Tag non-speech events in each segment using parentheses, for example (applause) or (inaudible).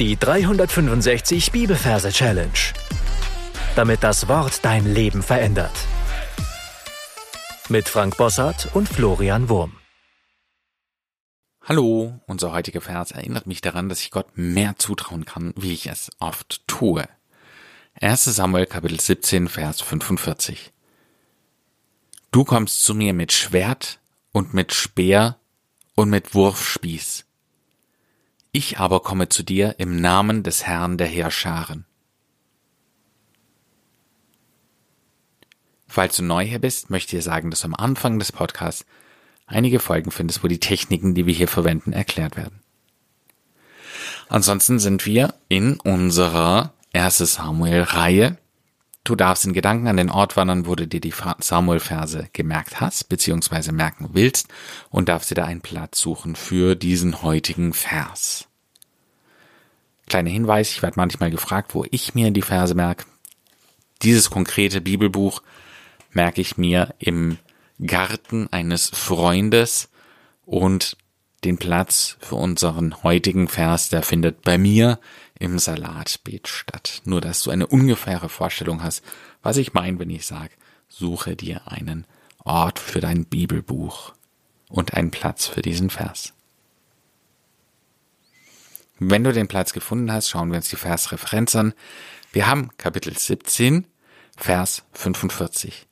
Die 365 Bibelverse Challenge. Damit das Wort dein Leben verändert. Mit Frank Bossart und Florian Wurm. Hallo, unser heutiger Vers erinnert mich daran, dass ich Gott mehr zutrauen kann, wie ich es oft tue. 1 Samuel Kapitel 17, Vers 45. Du kommst zu mir mit Schwert und mit Speer und mit Wurfspieß. Ich aber komme zu dir im Namen des Herrn der Heerscharen. Falls du neu hier bist, möchte ich dir sagen, dass am Anfang des Podcasts einige Folgen findest, wo die Techniken, die wir hier verwenden, erklärt werden. Ansonsten sind wir in unserer 1. Samuel-Reihe. Du darfst in Gedanken an den Ort wandern, wo du dir die Samuel-Verse gemerkt hast, beziehungsweise merken willst, und darfst dir da einen Platz suchen für diesen heutigen Vers. Kleiner Hinweis, ich werde manchmal gefragt, wo ich mir die Verse merke. Dieses konkrete Bibelbuch merke ich mir im Garten eines Freundes und den Platz für unseren heutigen Vers, der findet bei mir im Salatbeet statt. Nur, dass du eine ungefähre Vorstellung hast, was ich meine, wenn ich sage, suche dir einen Ort für dein Bibelbuch und einen Platz für diesen Vers. Wenn du den Platz gefunden hast, schauen wir uns die Versreferenz an. Wir haben Kapitel 17, Vers 45.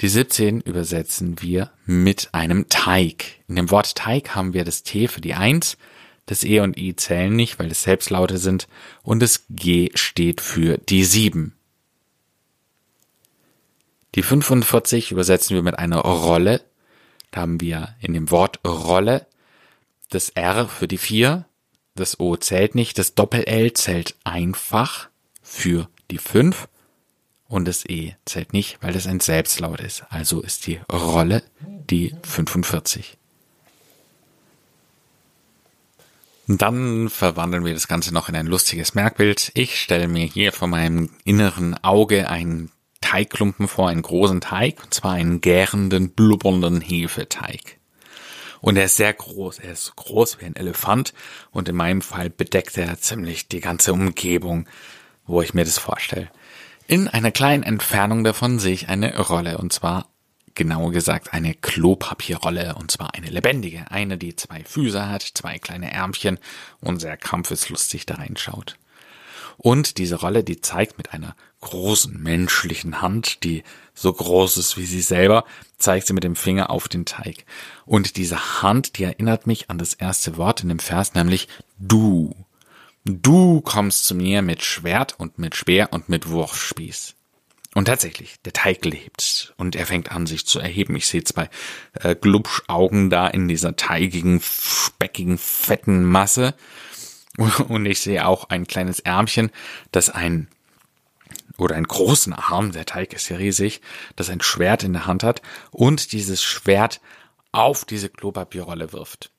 Die 17 übersetzen wir mit einem Teig. In dem Wort Teig haben wir das T für die 1, das E und I zählen nicht, weil es Selbstlaute sind, und das G steht für die 7. Die 45 übersetzen wir mit einer Rolle. Da haben wir in dem Wort Rolle das R für die 4, das O zählt nicht, das Doppel-L zählt einfach für die 5 und das E zählt nicht, weil das ein Selbstlaut ist. Also ist die Rolle die 45. Und dann verwandeln wir das Ganze noch in ein lustiges Merkbild. Ich stelle mir hier vor meinem inneren Auge einen Teigklumpen vor, einen großen Teig, und zwar einen gärenden, blubbernden Hefeteig. Und er ist sehr groß. Er ist groß wie ein Elefant. Und in meinem Fall bedeckt er ziemlich die ganze Umgebung, wo ich mir das vorstelle. In einer kleinen Entfernung davon sehe ich eine Rolle. Und zwar, genauer gesagt, eine Klopapierrolle. Und zwar eine lebendige. Eine, die zwei Füße hat, zwei kleine Ärmchen und sehr kampfeslustig da reinschaut. Und diese Rolle, die zeigt mit einer großen menschlichen Hand, die so groß ist wie sie selber, zeigt sie mit dem Finger auf den Teig. Und diese Hand, die erinnert mich an das erste Wort in dem Vers, nämlich du. Du kommst zu mir mit Schwert und mit Speer und mit Wurfspieß. Und tatsächlich, der Teig lebt und er fängt an, sich zu erheben. Ich sehe zwei äh, Glubschaugen da in dieser teigigen, speckigen, fetten Masse. (laughs) Und ich sehe auch ein kleines Ärmchen, das ein oder einen großen Arm, der Teig ist ja riesig, das ein Schwert in der Hand hat und dieses Schwert auf diese Klopapierrolle wirft.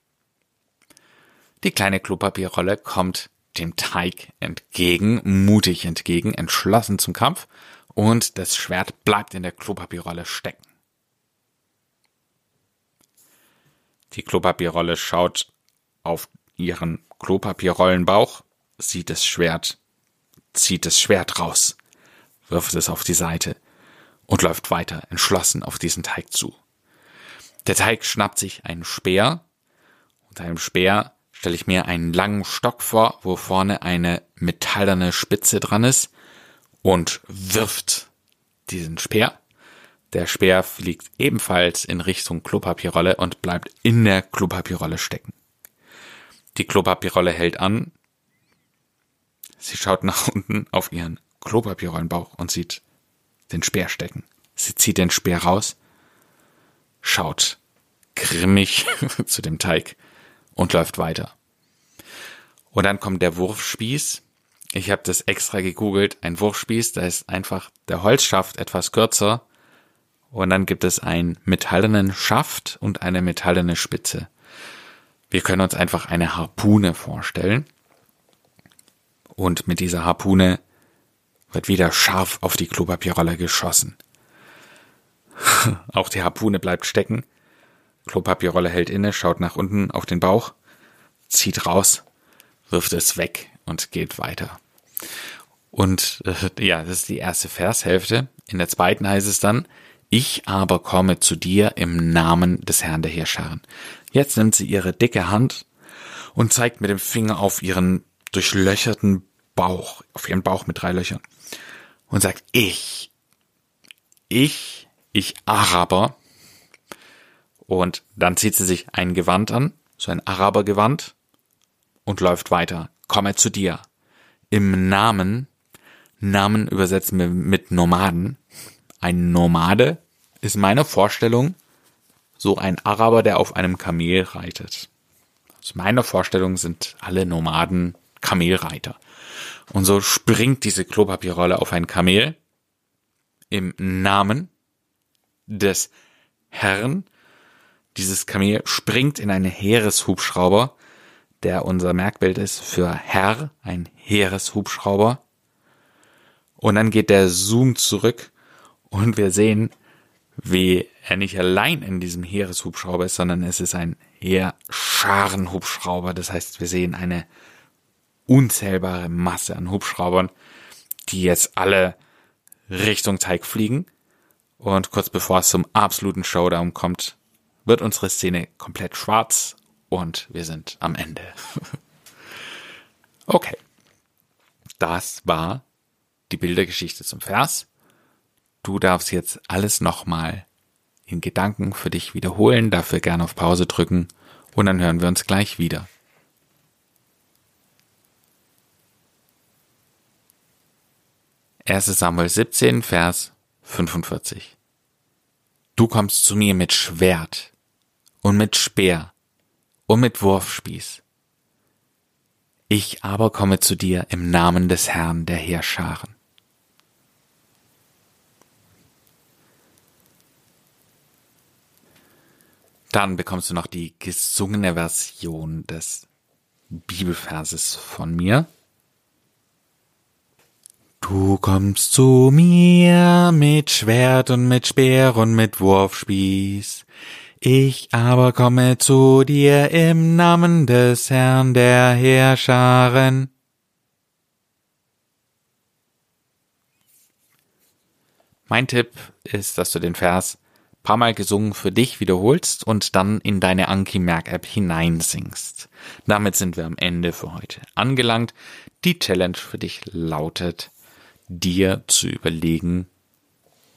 Die kleine Klopapierrolle kommt dem Teig entgegen, mutig entgegen, entschlossen zum Kampf und das Schwert bleibt in der Klopapierrolle stecken. Die Klopapierrolle schaut auf ihren Klopapierrollenbauch, sieht das Schwert, zieht das Schwert raus wirft es auf die Seite und läuft weiter entschlossen auf diesen Teig zu. Der Teig schnappt sich einen Speer. Unter einem Speer stelle ich mir einen langen Stock vor, wo vorne eine metallerne Spitze dran ist und wirft diesen Speer. Der Speer fliegt ebenfalls in Richtung Klopapierrolle und bleibt in der Klopapierrolle stecken. Die Klopapierrolle hält an. Sie schaut nach unten auf ihren Klopapierrollenbauch und sieht den Speer stecken. Sie zieht den Speer raus, schaut grimmig (laughs) zu dem Teig und läuft weiter. Und dann kommt der Wurfspieß. Ich habe das extra gegoogelt. Ein Wurfspieß, da ist einfach der Holzschaft etwas kürzer. Und dann gibt es einen metallenen Schaft und eine metallene Spitze. Wir können uns einfach eine Harpune vorstellen. Und mit dieser Harpune wird wieder scharf auf die Klopapierrolle geschossen. (laughs) Auch die Harpune bleibt stecken. Klopapierrolle hält inne, schaut nach unten auf den Bauch, zieht raus, wirft es weg und geht weiter. Und äh, ja, das ist die erste Vershälfte. In der zweiten heißt es dann, ich aber komme zu dir im Namen des Herrn der Heerscharen. Jetzt nimmt sie ihre dicke Hand und zeigt mit dem Finger auf ihren durchlöcherten Bauch, auf ihren Bauch mit drei Löchern und sagt, ich, ich, ich Araber. Und dann zieht sie sich ein Gewand an, so ein Arabergewand und läuft weiter. Komme zu dir. Im Namen, Namen übersetzen wir mit Nomaden. Ein Nomade ist meine Vorstellung so ein Araber, der auf einem Kamel reitet. Aus meiner Vorstellung sind alle Nomaden Kamelreiter. Und so springt diese Klopapierrolle auf ein Kamel im Namen des Herrn. Dieses Kamel springt in einen Heereshubschrauber, der unser Merkbild ist für Herr, ein Heereshubschrauber. Und dann geht der Zoom zurück und wir sehen, wie er nicht allein in diesem Heereshubschrauber ist, sondern es ist ein Heerscharenhubschrauber. Das heißt, wir sehen eine unzählbare Masse an Hubschraubern, die jetzt alle Richtung Teig fliegen. Und kurz bevor es zum absoluten Showdown kommt, wird unsere Szene komplett schwarz und wir sind am Ende. (laughs) okay. Das war die Bildergeschichte zum Vers. Du darfst jetzt alles nochmal in Gedanken für dich wiederholen, dafür gerne auf Pause drücken und dann hören wir uns gleich wieder. 1 Samuel 17, Vers 45. Du kommst zu mir mit Schwert und mit Speer und mit Wurfspieß. Ich aber komme zu dir im Namen des Herrn der Heerscharen. Dann bekommst du noch die gesungene Version des Bibelverses von mir. Du kommst zu mir mit Schwert und mit Speer und mit Wurfspieß. Ich aber komme zu dir im Namen des Herrn der Heerscharen. Mein Tipp ist, dass du den Vers paar Mal gesungen für dich wiederholst und dann in deine Anki Merk App hineinsingst. Damit sind wir am Ende für heute angelangt. Die Challenge für dich lautet, dir zu überlegen,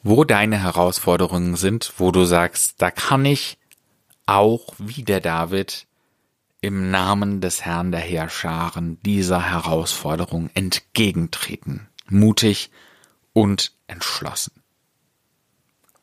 wo deine Herausforderungen sind, wo du sagst, da kann ich auch wie der David im Namen des Herrn der Heerscharen dieser Herausforderung entgegentreten, mutig und entschlossen.